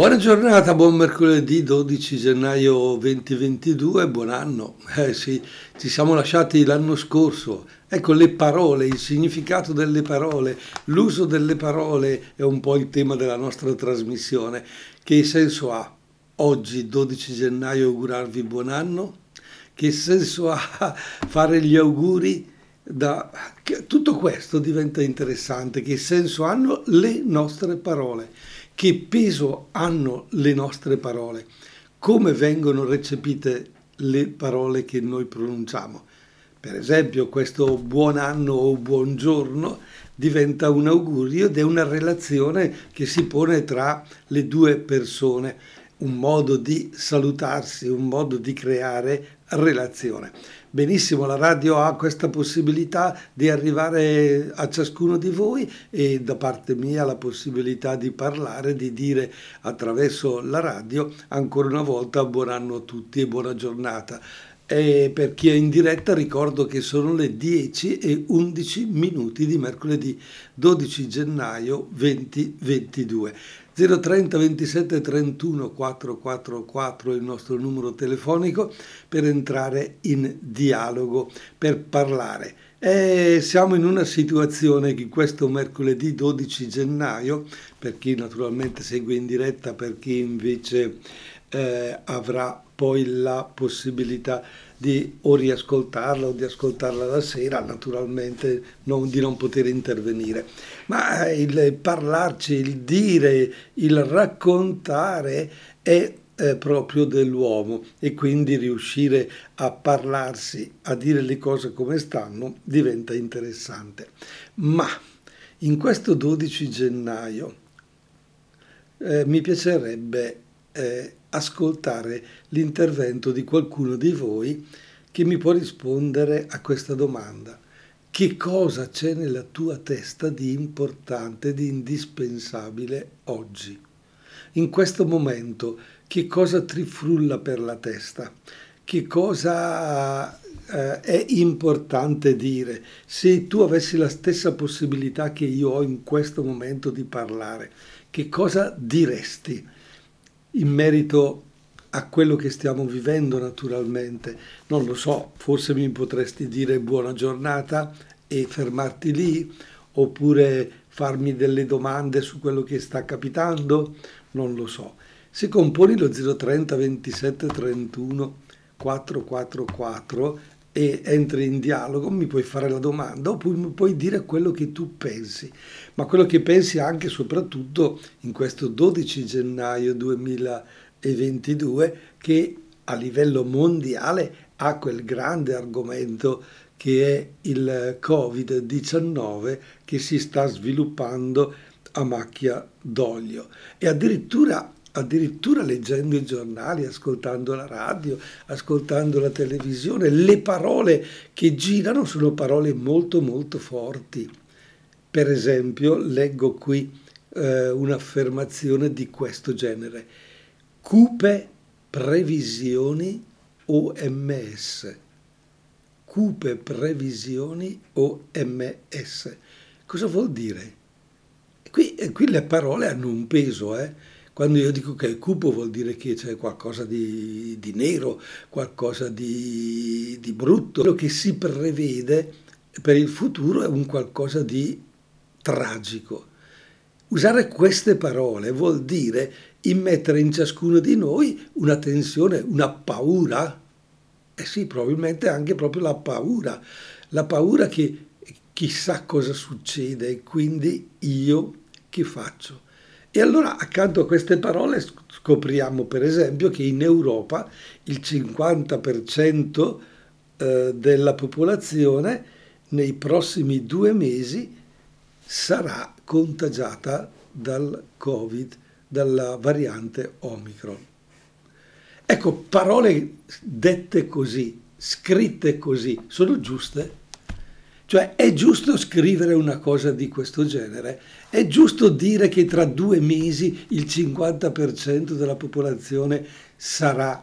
Buona giornata, buon mercoledì 12 gennaio 2022, buon anno. Eh sì, ci siamo lasciati l'anno scorso. Ecco le parole, il significato delle parole, l'uso delle parole è un po' il tema della nostra trasmissione. Che senso ha oggi 12 gennaio augurarvi buon anno? Che senso ha fare gli auguri? Da... Tutto questo diventa interessante. Che senso hanno le nostre parole? Che peso hanno le nostre parole, come vengono recepite le parole che noi pronunciamo. Per esempio questo buon anno o buongiorno diventa un augurio ed è una relazione che si pone tra le due persone, un modo di salutarsi, un modo di creare relazione. Benissimo, la radio ha questa possibilità di arrivare a ciascuno di voi e da parte mia la possibilità di parlare, di dire attraverso la radio ancora una volta buon anno a tutti e buona giornata. E per chi è in diretta ricordo che sono le 10 e 11 minuti di mercoledì 12 gennaio 2022. 030 27 31 444 è il nostro numero telefonico per entrare in dialogo, per parlare. E siamo in una situazione che questo mercoledì 12 gennaio, per chi naturalmente segue in diretta, per chi invece eh, avrà poi la possibilità di o riascoltarla o di ascoltarla la sera, naturalmente non, di non poter intervenire. Ma il parlarci, il dire, il raccontare è eh, proprio dell'uomo e quindi riuscire a parlarsi, a dire le cose come stanno, diventa interessante. Ma in questo 12 gennaio eh, mi piacerebbe eh, ascoltare l'intervento di qualcuno di voi che mi può rispondere a questa domanda. Che cosa c'è nella tua testa di importante, di indispensabile oggi? In questo momento, che cosa trifrulla per la testa? Che cosa eh, è importante dire? Se tu avessi la stessa possibilità che io ho in questo momento di parlare, che cosa diresti? In merito a quello che stiamo vivendo naturalmente. Non lo so, forse mi potresti dire buona giornata e fermarti lì, oppure farmi delle domande su quello che sta capitando, non lo so. Se componi lo 030 27 31 444 e entri in dialogo, mi puoi fare la domanda oppure mi puoi dire quello che tu pensi, ma quello che pensi anche e soprattutto in questo 12 gennaio 2022 che a livello mondiale ha quel grande argomento che è il Covid-19 che si sta sviluppando a macchia d'olio. E addirittura addirittura leggendo i giornali, ascoltando la radio, ascoltando la televisione, le parole che girano sono parole molto molto forti. Per esempio, leggo qui eh, un'affermazione di questo genere. Cupe previsioni OMS. Cupe previsioni OMS. Cosa vuol dire? Qui, qui le parole hanno un peso, eh? Quando io dico che è cupo vuol dire che c'è qualcosa di, di nero, qualcosa di, di brutto. Quello che si prevede per il futuro è un qualcosa di tragico. Usare queste parole vuol dire immettere in ciascuno di noi una tensione, una paura. Eh sì, probabilmente anche proprio la paura. La paura che chissà cosa succede quindi io che faccio? E allora accanto a queste parole scopriamo per esempio che in Europa il 50% eh, della popolazione nei prossimi due mesi sarà contagiata dal Covid, dalla variante Omicron. Ecco, parole dette così, scritte così, sono giuste? Cioè è giusto scrivere una cosa di questo genere? È giusto dire che tra due mesi il 50% della popolazione sarà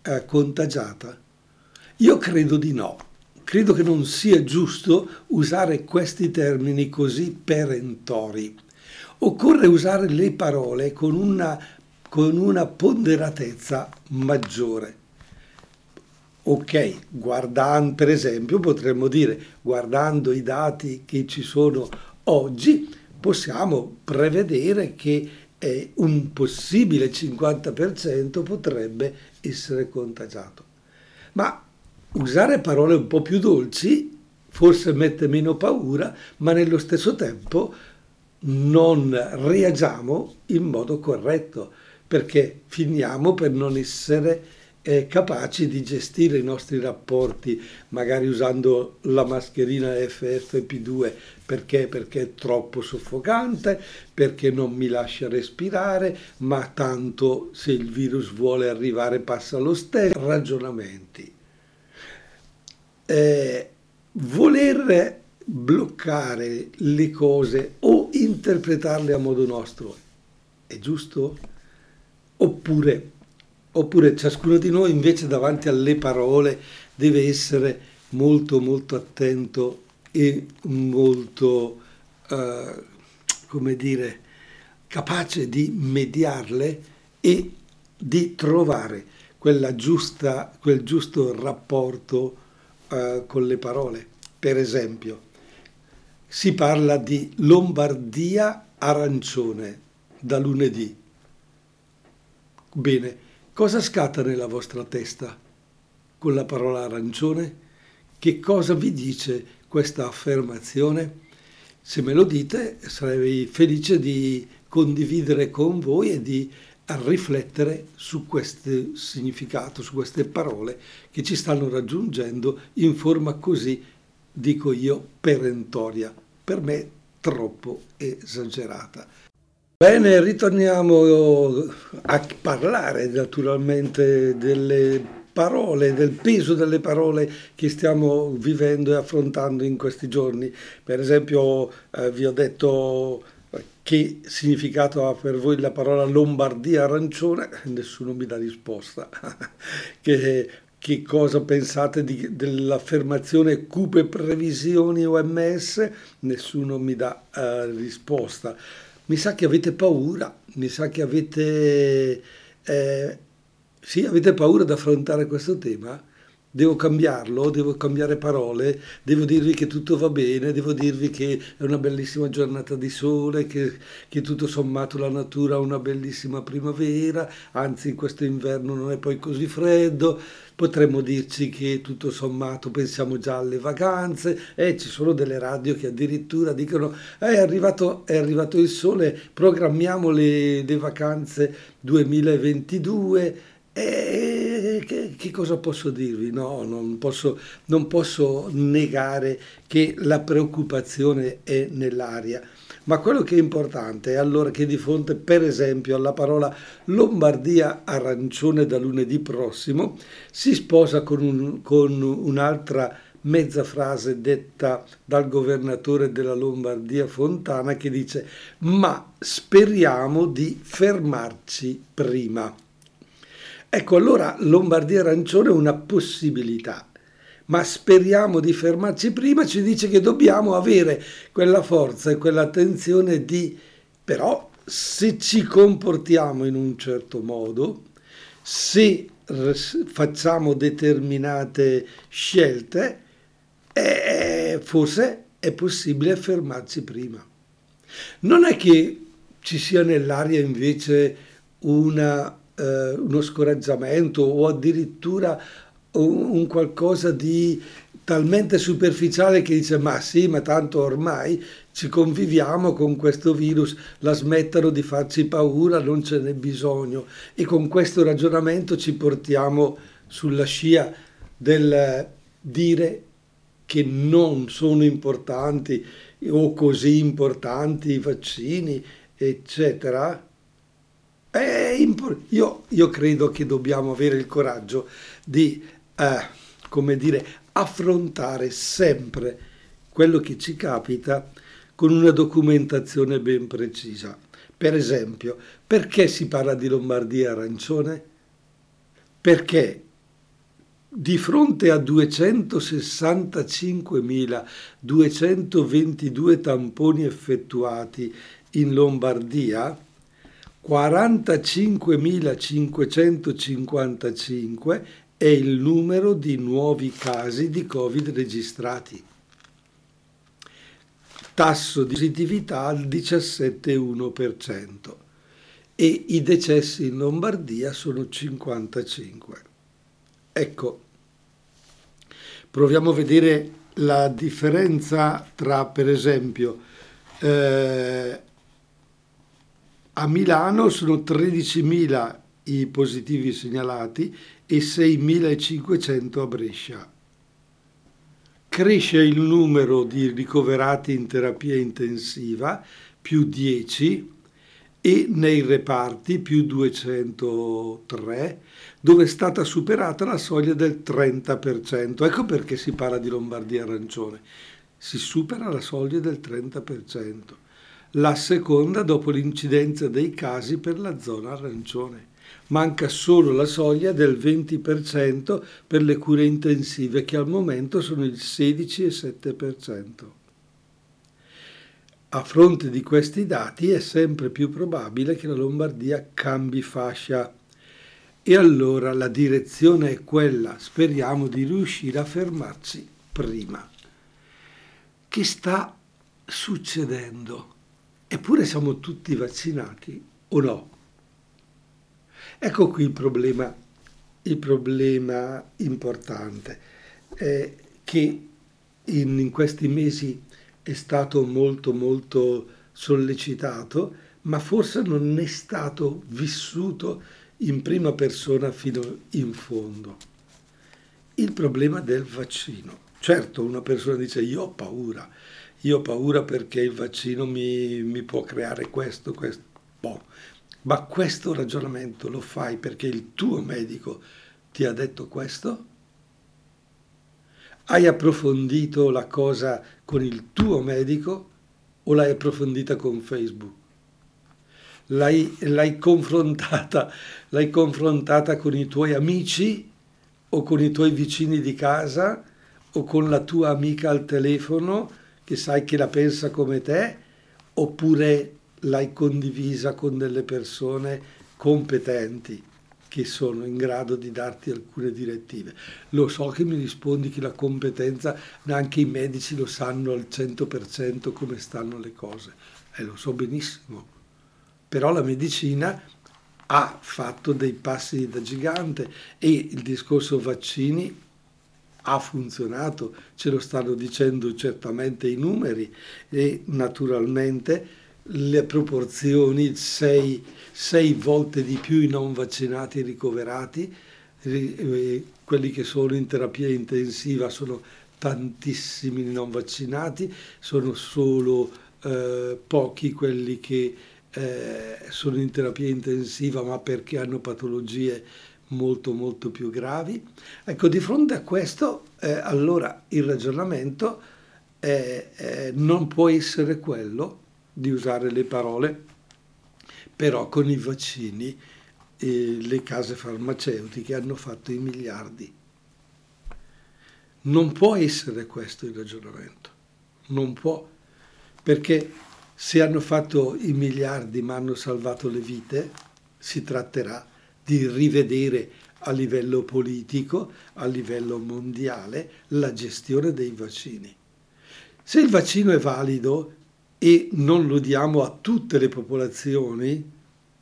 eh, contagiata? Io credo di no. Credo che non sia giusto usare questi termini così perentori. Occorre usare le parole con una con una ponderatezza maggiore. Ok, guardando, per esempio, potremmo dire, guardando i dati che ci sono oggi, possiamo prevedere che eh, un possibile 50% potrebbe essere contagiato. Ma usare parole un po' più dolci forse mette meno paura, ma nello stesso tempo non reagiamo in modo corretto, perché finiamo per non essere eh, capaci di gestire i nostri rapporti, magari usando la mascherina FFP2 perché? Perché è troppo soffocante, perché non mi lascia respirare, ma tanto se il virus vuole arrivare passa lo stesso. Ragionamenti. Eh, voler bloccare le cose o interpretarle a modo nostro è giusto? Oppure, oppure ciascuno di noi invece davanti alle parole deve essere molto molto attento e molto, eh, come dire, capace di mediarle e di trovare giusta, quel giusto rapporto eh, con le parole. Per esempio, si parla di Lombardia arancione da lunedì. Bene, cosa scatta nella vostra testa con la parola arancione? Che cosa vi dice questa affermazione? Se me lo dite, sarei felice di condividere con voi e di riflettere su questo significato, su queste parole che ci stanno raggiungendo in forma così, dico io, perentoria, per me troppo esagerata. Bene, ritorniamo a parlare naturalmente delle parole, del peso delle parole che stiamo vivendo e affrontando in questi giorni. Per esempio, eh, vi ho detto eh, che significato ha per voi la parola Lombardia arancione, nessuno mi dà risposta. che, che, cosa pensate di, dell'affermazione cupe previsioni OMS? Nessuno mi dà uh, risposta. Mi sa che avete paura, mi sa che avete... Eh, sì, avete paura di affrontare questo tema? Devo cambiarlo, devo cambiare parole, devo dirvi che tutto va bene, devo dirvi che è una bellissima giornata di sole, che, che tutto sommato la natura ha una bellissima primavera, anzi in questo inverno non è poi così freddo, potremmo dirci che tutto sommato pensiamo già alle vacanze e ci sono delle radio che addirittura dicono eh, è arrivato, è arrivato il sole, programmiamo le, le vacanze 2022 e che, che, cosa posso dirvi? No, non posso, non posso negare che la preoccupazione è nell'aria. Ma quello che è importante è allora che di fronte, per esempio, alla parola Lombardia arancione da lunedì prossimo, si sposa con, un, con un'altra mezza frase detta dal governatore della Lombardia Fontana che dice ma speriamo di fermarci prima. Ecco, allora Lombardia Arancione è una possibilità, ma speriamo di fermarci prima, ci dice che dobbiamo avere quella forza e quell'attenzione di, però, se ci comportiamo in un certo modo, se facciamo determinate scelte, eh, forse è possibile fermarci prima. Non è che ci sia nell'aria invece una eh, uno scoraggiamento o addirittura un, un qualcosa di talmente superficiale che dice ma sì, ma tanto ormai ci conviviamo con questo virus, la smettano di farci paura, non ce n'è bisogno. E con questo ragionamento ci portiamo sulla scia del dire che non sono importanti o così importanti i vaccini, eccetera, io, io, credo che dobbiamo avere il coraggio di, eh, come dire, affrontare sempre quello che ci capita con una documentazione ben precisa. Per esempio, perché si parla di Lombardia arancione? Perché di fronte a 265.222 tamponi effettuati in Lombardia, 45.555 è il numero di nuovi casi di Covid registrati. Tasso di positività al 17,1% e i decessi in Lombardia sono 55. Ecco, proviamo a vedere la differenza tra, per esempio, eh, a Milano sono 13.000 i positivi segnalati e 6.500 a Brescia. Cresce il numero di ricoverati in terapia intensiva, più 10, e nei reparti, più 203, dove è stata superata la soglia del 30%. Ecco perché si parla di Lombardia arancione. Si supera la soglia del 30%. La seconda dopo l'incidenza dei casi per la zona arancione manca solo la soglia del 20% per le cure intensive che al momento sono il 16,7%. A fronte di questi dati è sempre più probabile che la Lombardia cambi fascia e allora la direzione è quella, speriamo di riuscire a fermarci prima. Che sta succedendo? Eppure siamo tutti vaccinati o no? Ecco qui il problema, il problema importante, eh, che in, in questi mesi è stato molto molto sollecitato, ma forse non è stato vissuto in prima persona fino in fondo. Il problema del vaccino. Certo, una persona dice io ho paura, io ho paura perché il vaccino mi, mi può creare questo, questo. Boh. Ma questo ragionamento lo fai perché il tuo medico ti ha detto questo? Hai approfondito la cosa con il tuo medico o l'hai approfondita con Facebook? L'hai, l'hai, confrontata, l'hai confrontata con i tuoi amici o con i tuoi vicini di casa o con la tua amica al telefono che sai che la pensa come te oppure l'hai condivisa con delle persone competenti che sono in grado di darti alcune direttive. Lo so che mi rispondi che la competenza, neanche i medici lo sanno al 100% come stanno le cose, e eh, lo so benissimo, però la medicina ha fatto dei passi da gigante e il discorso vaccini ha funzionato, ce lo stanno dicendo certamente i numeri e naturalmente le proporzioni, sei, volte di più i non vaccinati ricoverati, eh, quelli che sono in terapia intensiva sono tantissimi non vaccinati, sono solo eh, pochi quelli che eh, sono in terapia intensiva ma perché hanno patologie molto molto più gravi. Ecco, di fronte a questo, eh, allora il ragionamento non può essere quello di usare le parole, però con i vaccini eh, le case farmaceutiche hanno fatto i miliardi. Non può essere questo il ragionamento, non può, perché se hanno fatto i miliardi ma hanno salvato le vite, si tratterà di rivedere a livello politico, a livello mondiale, la gestione dei vaccini. Se il vaccino è valido, e non lo diamo a tutte le popolazioni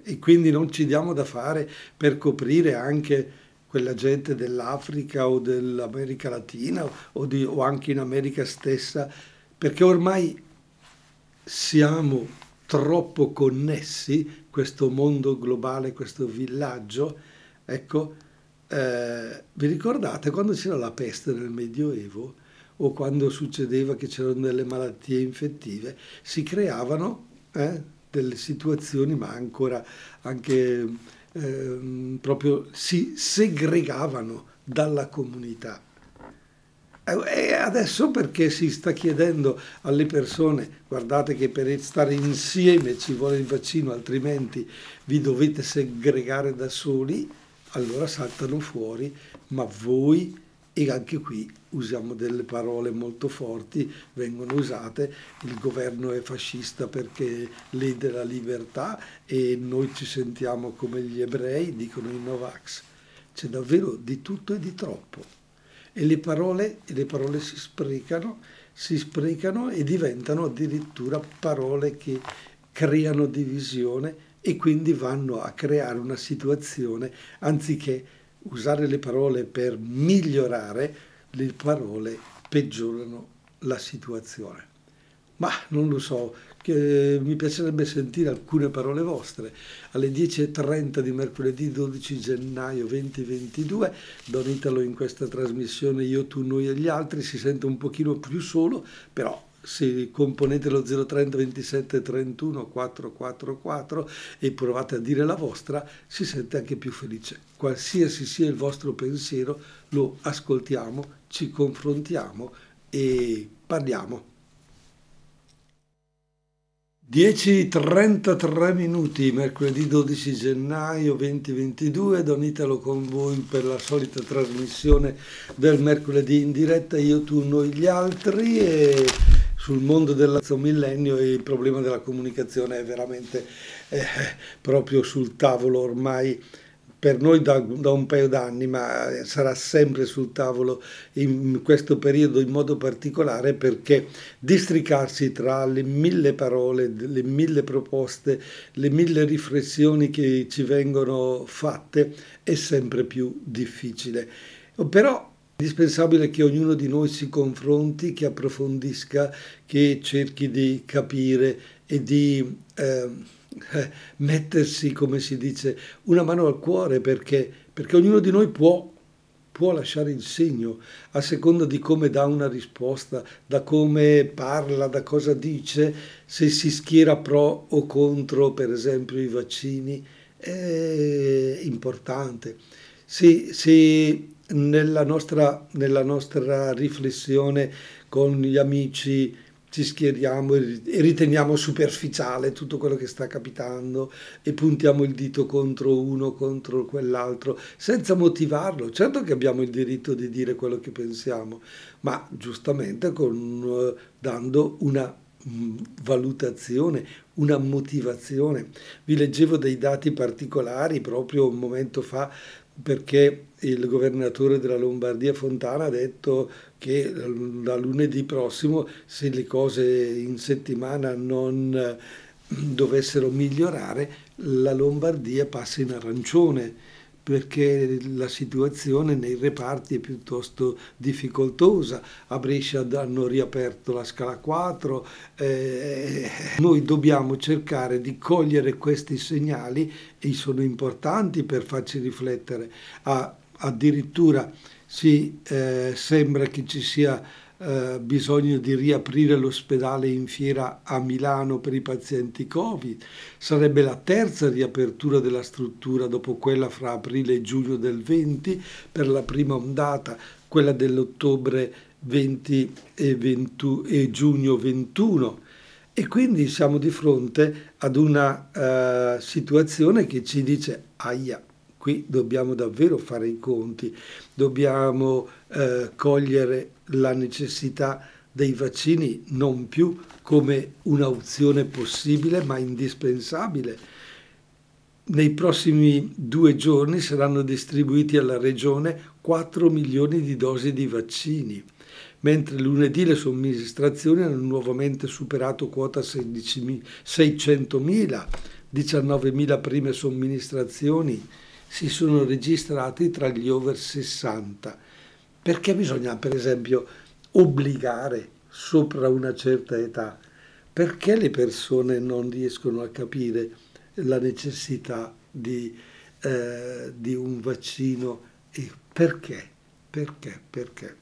e quindi non ci diamo da fare per coprire anche quella gente dell'Africa o dell'America Latina o, di, o anche in America stessa, perché ormai siamo troppo connessi, questo mondo globale, questo villaggio, ecco, eh, vi ricordate quando c'era la peste nel Medioevo? o quando succedeva che c'erano delle malattie infettive, si creavano eh, delle situazioni, ma ancora anche eh, proprio si segregavano dalla comunità. E adesso perché si sta chiedendo alle persone, guardate che per stare insieme ci vuole il vaccino, altrimenti vi dovete segregare da soli, allora saltano fuori, ma voi e anche qui usiamo delle parole molto forti, vengono usate, il governo è fascista perché lede la libertà e noi ci sentiamo come gli ebrei, dicono i Novax. C'è davvero di tutto e di troppo. E le parole, e le parole si sprecano, si sprecano e diventano addirittura parole che creano divisione e quindi vanno a creare una situazione anziché usare le parole per migliorare, le parole peggiorano la situazione. Ma non lo so, mi piacerebbe sentire alcune parole vostre. Alle 10.30 di mercoledì 12 gennaio 2022, Don Italo in questa trasmissione Io, tu, noi e gli altri si sente un pochino più solo, però se componete lo 030 27 31 444 e provate a dire la vostra, si sente anche più felice. Qualsiasi sia il vostro pensiero, lo ascoltiamo, ci confrontiamo e parliamo. 10.33 minuti, mercoledì 12 gennaio 2022, Don Italo con voi per la solita trasmissione del mercoledì in diretta, io, tu, noi, gli altri. E sul mondo del millennio il problema della comunicazione è veramente eh, proprio sul tavolo ormai per noi da, da, un paio d'anni, ma sarà sempre sul tavolo in questo periodo in modo particolare perché districarsi tra le mille parole, le mille proposte, le mille riflessioni che ci vengono fatte è sempre più difficile. Però indispensabile che ognuno di noi si confronti, che approfondisca, che cerchi di capire e di eh, mettersi, come si dice, una mano al cuore perché, perché ognuno di noi può, può lasciare il segno a seconda di come dà una risposta, da come parla, da cosa dice, se si schiera pro o contro, per esempio, i vaccini, è importante. Se, se nella nostra, nella nostra riflessione con gli amici ci schieriamo e riteniamo superficiale tutto quello che sta capitando e puntiamo il dito contro uno, contro quell'altro, senza motivarlo. Certo che abbiamo il diritto di dire quello che pensiamo, ma giustamente con, dando una mm, valutazione, una motivazione. Vi leggevo dei dati particolari proprio un momento fa perché il governatore della Lombardia Fontana ha detto che da lunedì prossimo, se le cose in settimana non eh, dovessero migliorare, la Lombardia passa in arancione perché la situazione nei reparti è piuttosto difficoltosa. A Brescia hanno riaperto la scala 4, eh, noi dobbiamo cercare di cogliere questi segnali e sono importanti per farci riflettere. Ah, addirittura si eh, sembra che ci sia eh, bisogno di riaprire l'ospedale in fiera a Milano per i pazienti Covid. Sarebbe la terza riapertura della struttura dopo quella fra aprile e giugno del 20 per la prima ondata, quella dell'ottobre 20 e, 20 e giugno 21. E quindi siamo di fronte ad una uh, situazione che ci dice, aia, qui dobbiamo davvero fare i conti, dobbiamo eh, cogliere la necessità dei vaccini non più come un'opzione possibile ma indispensabile. Nei prossimi due giorni saranno distribuiti alla Regione 4 milioni di dosi di vaccini, mentre lunedì le somministrazioni hanno nuovamente superato quota 600.000, 19.000 prime somministrazioni si sono registrati tra gli over 60. Perché bisogna, per esempio, obbligare sopra una certa età? Perché le persone non riescono a capire la necessità di, eh, di un vaccino e perché? Perché? Perché?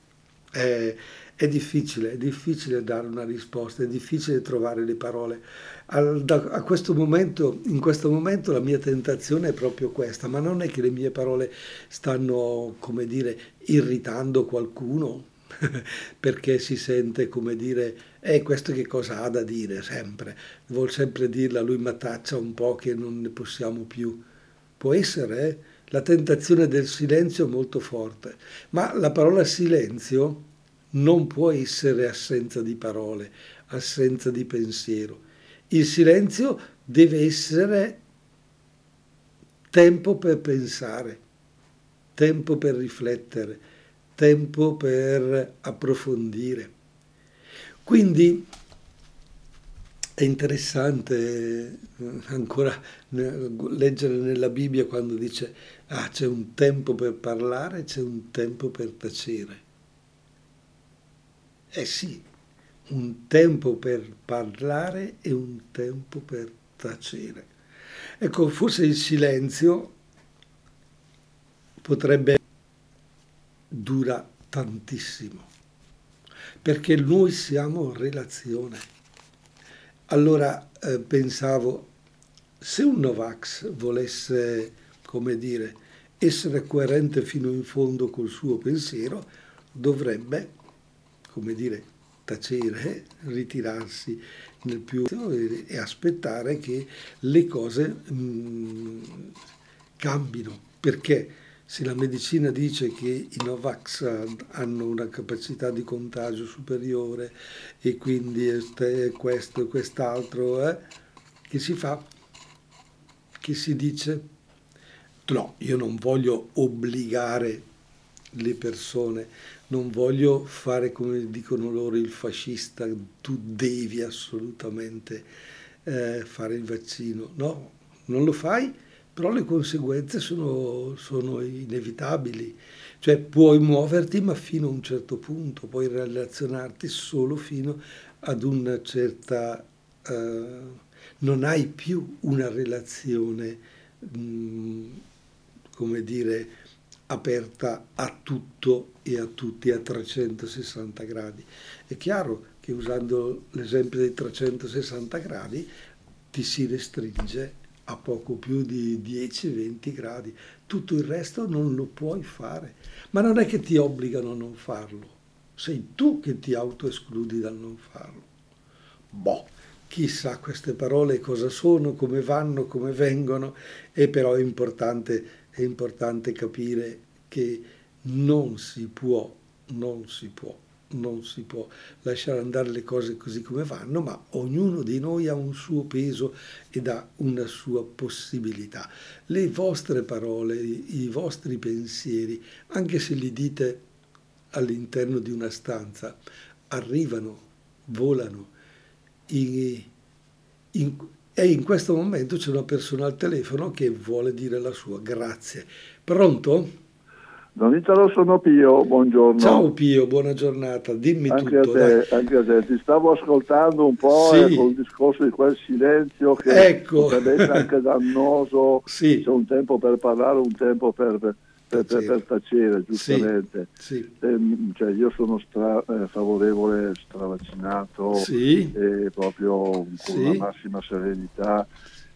È, è, difficile, è difficile dare una risposta, è difficile trovare le parole. Al, da, a questo momento, in questo momento la mia tentazione è proprio questa, ma non è che le mie parole stanno, come dire, irritando qualcuno, perché si sente come dire, eh, questo che cosa ha da dire sempre, vuol sempre dirla, lui mataccia un po' che non ne possiamo più. Può essere, eh? la tentazione del silenzio è molto forte, ma la parola silenzio non può essere assenza di parole, assenza di pensiero. Il silenzio deve essere tempo per pensare, tempo per riflettere, tempo per approfondire. Quindi è interessante eh, ancora leggere nella Bibbia quando dice ah, c'è un tempo per parlare, c'è un tempo per tacere. Eh sì, un tempo per parlare e un tempo per tacere. Ecco, forse il silenzio potrebbe dura tantissimo, perché noi siamo relazione. Allora eh, pensavo, se un Novax volesse, come dire, essere coerente fino in fondo col suo pensiero, dovrebbe, come dire, tacere, ritirarsi nel più e aspettare che le cose mh, mm, cambino, perché se la medicina dice che i Novax hanno una capacità di contagio superiore e quindi questo e quest'altro, eh, che si fa? Che si dice? No, io non voglio obbligare le persone, non voglio fare come dicono loro il fascista, tu devi assolutamente eh, fare il vaccino. No, non lo fai, però le conseguenze sono, sono, inevitabili. Cioè puoi muoverti ma fino a un certo punto, puoi relazionarti solo fino ad una certa... Uh, non hai più una relazione, mh, mm, come dire, aperta a tutto e a tutti a 360 gradi. È chiaro che usando l'esempio dei 360 gradi ti si restringe a poco più di 10-20 gradi. Tutto il resto non lo puoi fare. Ma non è che ti obbligano a non farlo, sei tu che ti autoescludi dal non farlo. Boh, chissà queste parole cosa sono, come vanno, come vengono, e però è importante è importante capire che non si può, non si può, non si può lasciare andare le cose così come vanno, ma ognuno di noi ha un suo peso ed ha una sua possibilità. Le vostre parole, i vostri pensieri, anche se li dite all'interno di una stanza, arrivano, volano. In, in, e in questo momento c'è una persona al telefono che vuole dire la sua. Grazie. Pronto? Don Italo, sono Pio, buongiorno. Ciao Pio, buona giornata, dimmi anche tutto. A te, anche a te, ti stavo ascoltando un po' sì. eh, col discorso di quel silenzio che ecco. potrebbe essere anche dannoso, sì. c'è un tempo per parlare, un tempo per, per, per, per tacere, giustamente. Sì. Sì. Eh, cioè, io sono stra, eh, favorevole, stravaccinato, e proprio con la massima serenità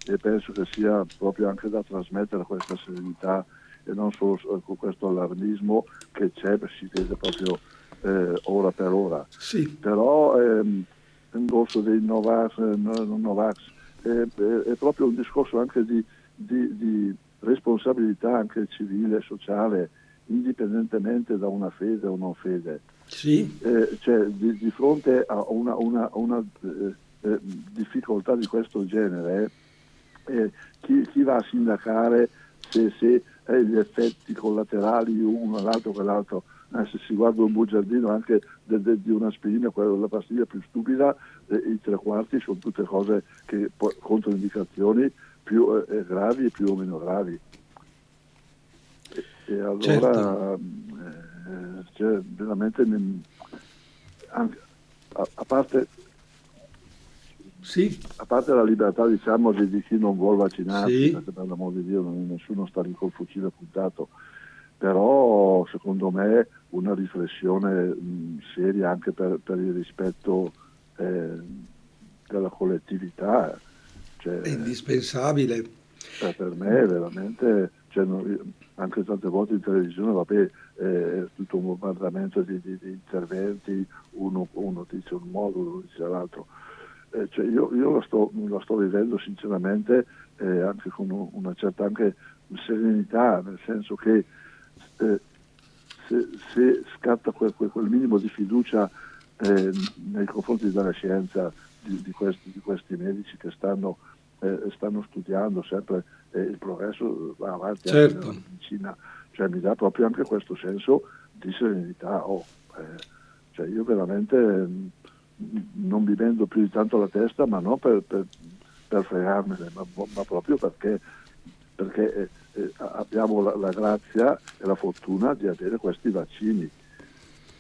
e penso che sia proprio anche da trasmettere questa serenità e non solo con questo allarmismo che c'è, si vede proprio eh, ora per ora. Sì. Però ehm, il discorso dei Novax, eh, Novax è, è, proprio un discorso anche di, di, di responsabilità anche civile e sociale, indipendentemente da una fede o non fede. Sì. Eh, cioè, di, di, fronte a una, una, una eh, eh, difficoltà di questo genere, eh, chi, chi, va a sindacare se, se gli effetti collaterali uno, l'altro, quell'altro, eh, se si guarda un bugiardino anche de, de, di un'aspirina, quella della pastiglia più stupida, eh, i tre quarti sono tutte cose che controindicazioni più eh, gravi e più o meno gravi. E, e allora certo. eh, cioè, veramente anche, a, a, parte sì. a parte la libertà diciamo di, di chi non vuole vaccinarsi, sì. perché per l'amor di Dio nessuno sta lì col fucile puntato, però secondo me una riflessione mh, seria anche per, per il rispetto eh, della collettività cioè, è indispensabile. Cioè, per me veramente, cioè, anche tante volte in televisione, vabbè, è tutto un bombardamento di, di, di interventi, uno, uno, dice un modo, uno dice l'altro. Eh, cioè io, io lo, sto, lo, sto, vivendo sinceramente eh, anche con una certa anche serenità, nel senso che eh, se, se, scatta quel, quel, quel, minimo di fiducia eh, nei confronti della scienza di, di, questi, di questi, medici che stanno, eh, stanno studiando sempre eh, il progresso va avanti certo. anche nella medicina, cioè mi dà proprio anche questo senso di serenità. Oh, eh, cioè io veramente mm, non mi vendo più di tanto la testa, ma non per, per, per fregarmene, ma, ma, proprio perché, perché eh, eh, abbiamo la, la, grazia e la fortuna di avere questi vaccini.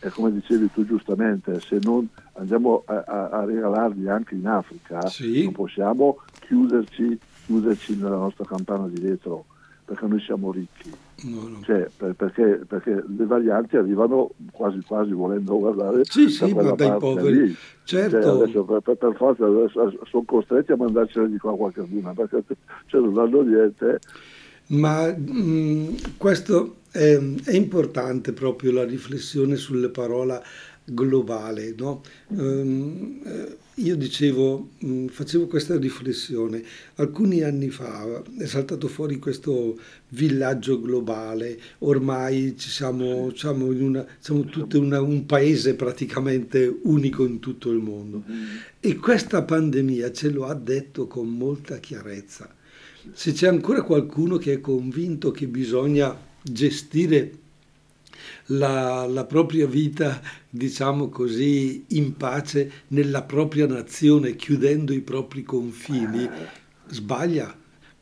E come dicevi tu giustamente, se non andiamo a, a, a regalarli anche in Africa, sì. non possiamo chiuderci, chiuderci nella nostra campana di vetro, perché noi siamo ricchi. No, no. Cioè, per, perché, perché, le varianti arrivano quasi quasi volendo guardare sì, sì, ma dai poveri. Lì. Certo. Cioè, adesso, per, per, forza sono costretti a mandarcela di qua qualche luna perché cioè, non hanno niente. Ma mh, questo è, è, importante proprio la riflessione sulle parole globale. No? Um, io dicevo, mh, facevo questa riflessione, alcuni anni fa è saltato fuori questo villaggio globale, ormai ci siamo, siamo, in una, siamo tutto una, un paese praticamente unico in tutto il mondo e questa pandemia ce lo ha detto con molta chiarezza. Se c'è ancora qualcuno che è convinto che bisogna gestire la, la, propria vita, diciamo così, in pace nella propria nazione, chiudendo i propri confini, sbaglia.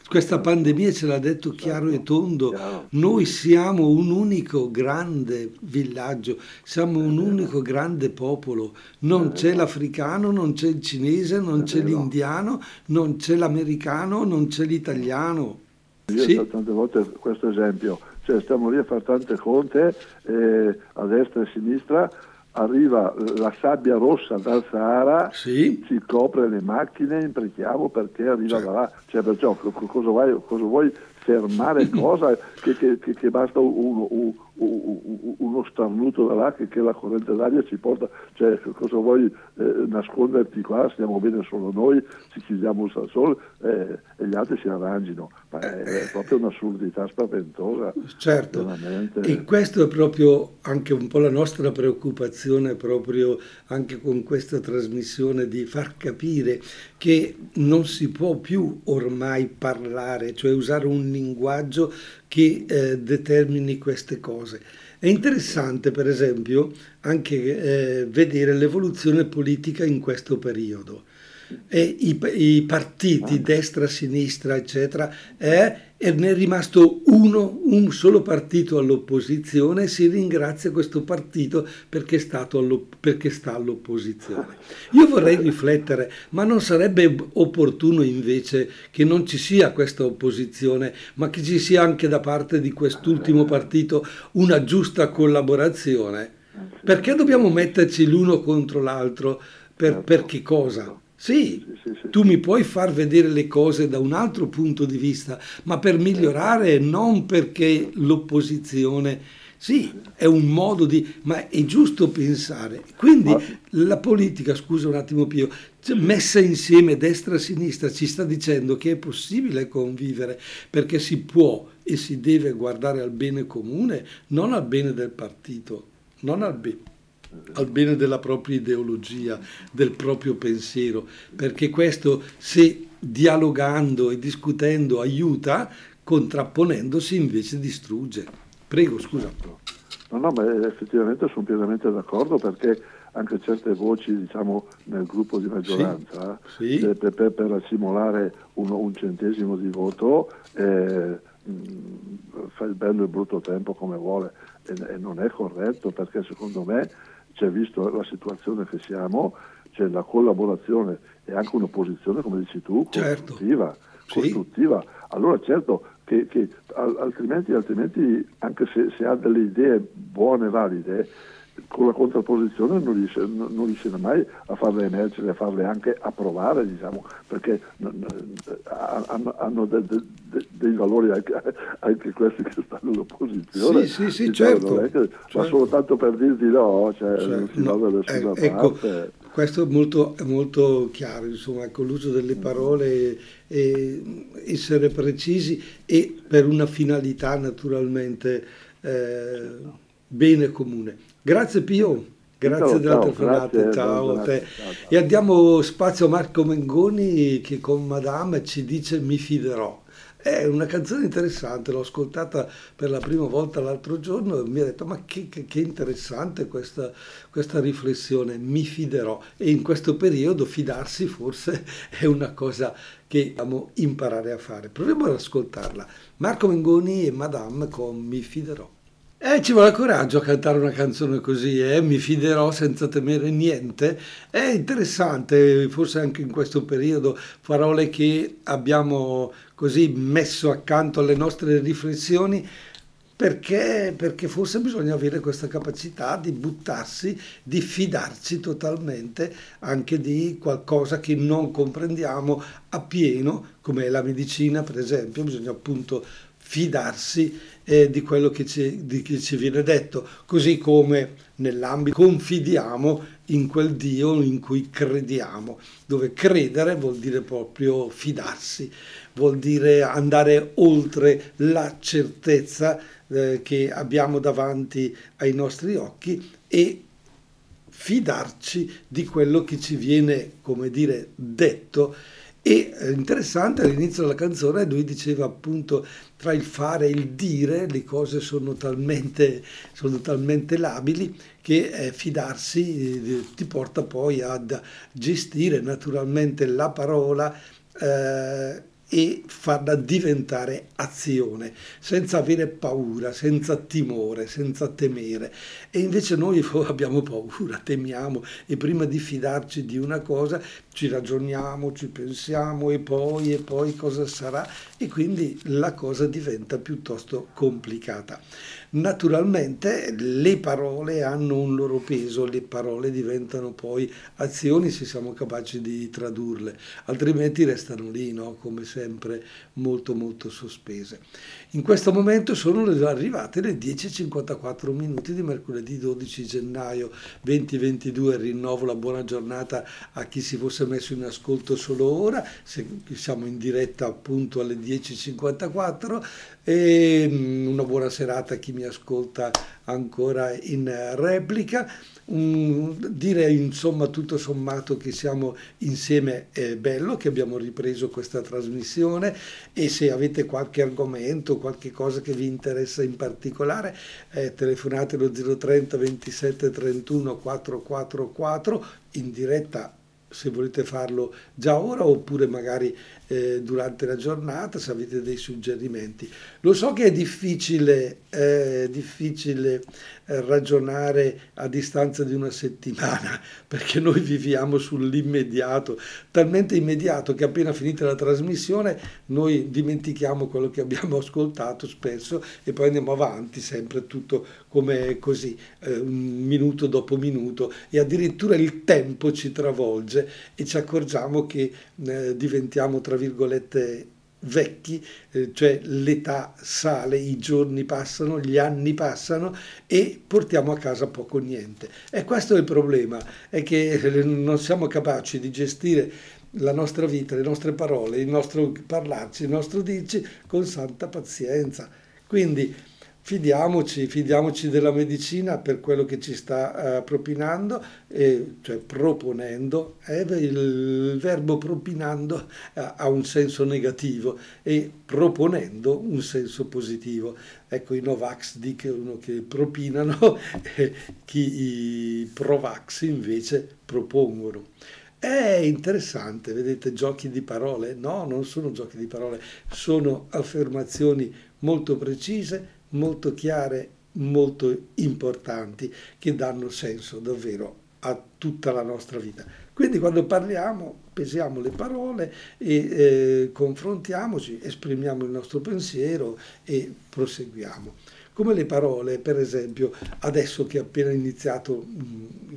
Questa pandemia ce l'ha detto chiaro e tondo. Noi siamo un unico grande villaggio, siamo un unico grande popolo. Non c'è l'africano, non c'è il cinese, non c'è l'indiano, non c'è l'americano, non c'è l'italiano. Io sì. ho tante volte questo esempio cioè stiamo lì a fare tante conte eh, a destra e a sinistra arriva la sabbia rossa dal Sahara, sì. ci copre le macchine, imprechiamo perché arriva certo. da là. Cioè, perciò cosa vuoi, cosa vuoi fermare cosa? Che, che, che, basta uno, uno, uno, starnuto da là che, che, la corrente d'aria ci porta. Cioè, cosa vuoi eh, nasconderti qua? Stiamo bene solo noi, ci chiudiamo al sole eh, e gli altri si arrangino. Ma è, è proprio un'assurdità spaventosa. Certo, veramente. e questo è proprio anche un po' la nostra preoccupazione, proprio anche con questa trasmissione, di far capire che non si può più ormai parlare, cioè usare un linguaggio che eh, determini queste cose. È interessante, per esempio, anche eh, vedere l'evoluzione politica in questo periodo. E i, i, partiti, destra, sinistra, eccetera, eh, e ne è rimasto uno, un solo partito all'opposizione e si ringrazia questo partito perché, perché, sta all'opposizione. Io vorrei riflettere, ma non sarebbe opportuno invece che non ci sia questa opposizione, ma che ci sia anche da parte di quest'ultimo partito una giusta collaborazione? Perché dobbiamo metterci l'uno contro l'altro? Per, per che cosa? Sì, sì, sì, tu mi puoi far vedere le cose da un altro punto di vista, ma per migliorare, non perché l'opposizione... Sì, è un modo di... ma è giusto pensare. Quindi la politica, scusa un attimo Pio, messa insieme destra e sinistra ci sta dicendo che è possibile convivere perché si può e si deve guardare al bene comune, non al bene del partito, non al bene al bene della propria ideologia, del proprio pensiero, perché questo se dialogando e discutendo aiuta, contrapponendosi invece distrugge. Prego, scusa. No, no, ma effettivamente sono pienamente d'accordo perché anche certe voci diciamo, nel gruppo di maggioranza sì, sì. Eh, per, per, per, simulare un, un, centesimo di voto eh, fa il bello e il brutto tempo come vuole e, e non è corretto perché secondo me c'è visto la situazione che siamo, c'è la collaborazione e anche un'opposizione, come dici tu, certo. costruttiva. Sì. costruttiva. Allora certo che, che altrimenti, altrimenti, anche se, se, ha delle idee buone, valide, con la contrapposizione non riesce, non riesce mai a farle emergere, a farle anche approvare, diciamo, perché hanno, hanno de, de, de, dei valori anche, anche, questi che stanno all'opposizione. Sì, sì, sì, diciamo, certo, che, certo. Ma solo tanto per dirti no, cioè, certo. si va da nessuna eh, ecco, parte questo è molto, è molto chiaro, insomma, con ecco, l'uso delle parole, e essere precisi e per una finalità naturalmente eh, bene comune. Grazie Pio. Grazie ciao, della telefonata, ciao a te. Ciao, ciao. E andiamo spazio a Marco Mengoni che con Madame ci dice mi fiderò. È una canzone interessante, l'ho ascoltata per la prima volta l'altro giorno e mi ha detto ma che, che, che interessante questa, questa, riflessione, mi fiderò. E in questo periodo fidarsi forse è una cosa che dobbiamo imparare a fare. Proviamo ad ascoltarla. Marco Mengoni e Madame con Mi fiderò. Eh, ci vuole coraggio a cantare una canzone così, eh? mi fiderò senza temere niente. È interessante, forse anche in questo periodo, parole che abbiamo così messo accanto alle nostre riflessioni, perché, perché forse bisogna avere questa capacità di buttarsi, di fidarci totalmente anche di qualcosa che non comprendiamo appieno, come la medicina per esempio, bisogna appunto fidarsi eh, di quello che ci, di, che ci, viene detto, così come nell'ambito confidiamo in quel Dio in cui crediamo, dove credere vuol dire proprio fidarsi, vuol dire andare oltre la certezza eh, che abbiamo davanti ai nostri occhi e fidarci di quello che ci viene, come dire, detto e eh, interessante all'inizio della canzone lui diceva appunto tra il fare e il dire le cose sono talmente, sono talmente labili che eh, fidarsi eh, ti porta poi ad gestire naturalmente la parola eh, e farla diventare azione, senza avere paura, senza timore, senza temere. E invece noi abbiamo paura, temiamo e prima di fidarci di una cosa ci ragioniamo, ci pensiamo e poi e poi cosa sarà e quindi la cosa diventa piuttosto complicata. Naturalmente le parole hanno un loro peso, le parole diventano poi azioni se siamo capaci di tradurle, altrimenti restano lì, no? come sempre, molto molto sospese. In questo momento sono arrivate le 10.54 minuti di mercoledì 12 gennaio 2022, rinnovo la buona giornata a chi si fosse messo in ascolto solo ora, siamo in diretta appunto alle 10.54 e mm, una buona serata a chi mi ascolta ancora in replica. Um, dire insomma tutto sommato che siamo insieme è bello, che abbiamo ripreso questa trasmissione e se avete qualche argomento, qualche cosa che vi interessa in particolare, eh, telefonate allo 030 27 31 444 in diretta se volete farlo già ora oppure magari eh, durante la giornata se avete dei suggerimenti. Lo so che è difficile, eh, difficile eh, ragionare a distanza di una settimana perché noi viviamo sull'immediato, talmente immediato che appena finita la trasmissione noi dimentichiamo quello che abbiamo ascoltato spesso e poi andiamo avanti sempre tutto come così, eh, minuto dopo minuto e addirittura il tempo ci travolge e ci accorgiamo che eh, diventiamo tra virgolette vecchi, eh, cioè l'età sale, i giorni passano, gli anni passano e portiamo a casa poco o niente. E questo è il problema, è che eh, non siamo capaci di gestire la nostra vita, le nostre parole, il nostro parlarci, il nostro dirci con santa pazienza. Quindi fidiamoci, fidiamoci della medicina per quello che ci sta uh, propinando, eh, cioè proponendo, eh, il, verbo propinando uh, ha un senso negativo e proponendo un senso positivo. Ecco, i Novax dicono che propinano, chi i Provax invece propongono. È interessante, vedete, giochi di parole? No, non sono giochi di parole, sono affermazioni molto precise, molto chiare, molto importanti, che danno senso davvero a tutta la nostra vita. Quindi quando parliamo pesiamo le parole e eh, confrontiamoci, esprimiamo il nostro pensiero e proseguiamo. Come le parole, per esempio, adesso che è appena iniziato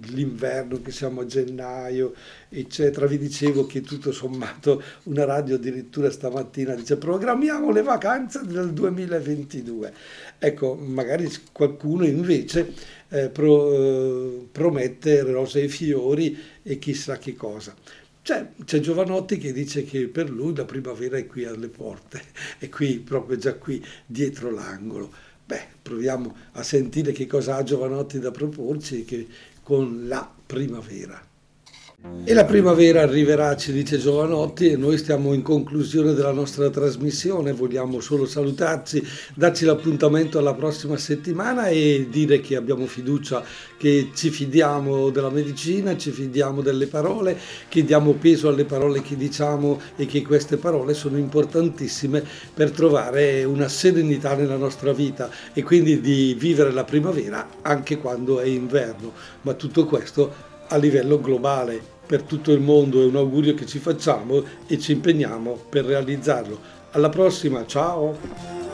l'inverno, che siamo a gennaio, eccetera, vi dicevo che tutto sommato una radio addirittura stamattina dice programmiamo le vacanze del 2022. Ecco, magari qualcuno invece eh, pro, eh, promette rose e fiori e chissà che cosa. C'è, c'è, Giovanotti che dice che per lui la primavera è qui alle porte, è qui, proprio già qui, dietro l'angolo. Beh, proviamo a sentire che cosa ha Giovanotti da proporci che, con la primavera. E la primavera arriverà, ci dice Giovanotti, e noi stiamo in conclusione della nostra trasmissione. Vogliamo solo salutarci, darci l'appuntamento alla prossima settimana e dire che abbiamo fiducia, che ci fidiamo della medicina, ci fidiamo delle parole, che diamo peso alle parole che diciamo e che queste parole sono importantissime per trovare una serenità nella nostra vita e quindi di vivere la primavera anche quando è inverno. Ma tutto questo a livello globale per tutto il mondo è un augurio che ci facciamo e ci impegniamo per realizzarlo. Alla prossima, ciao!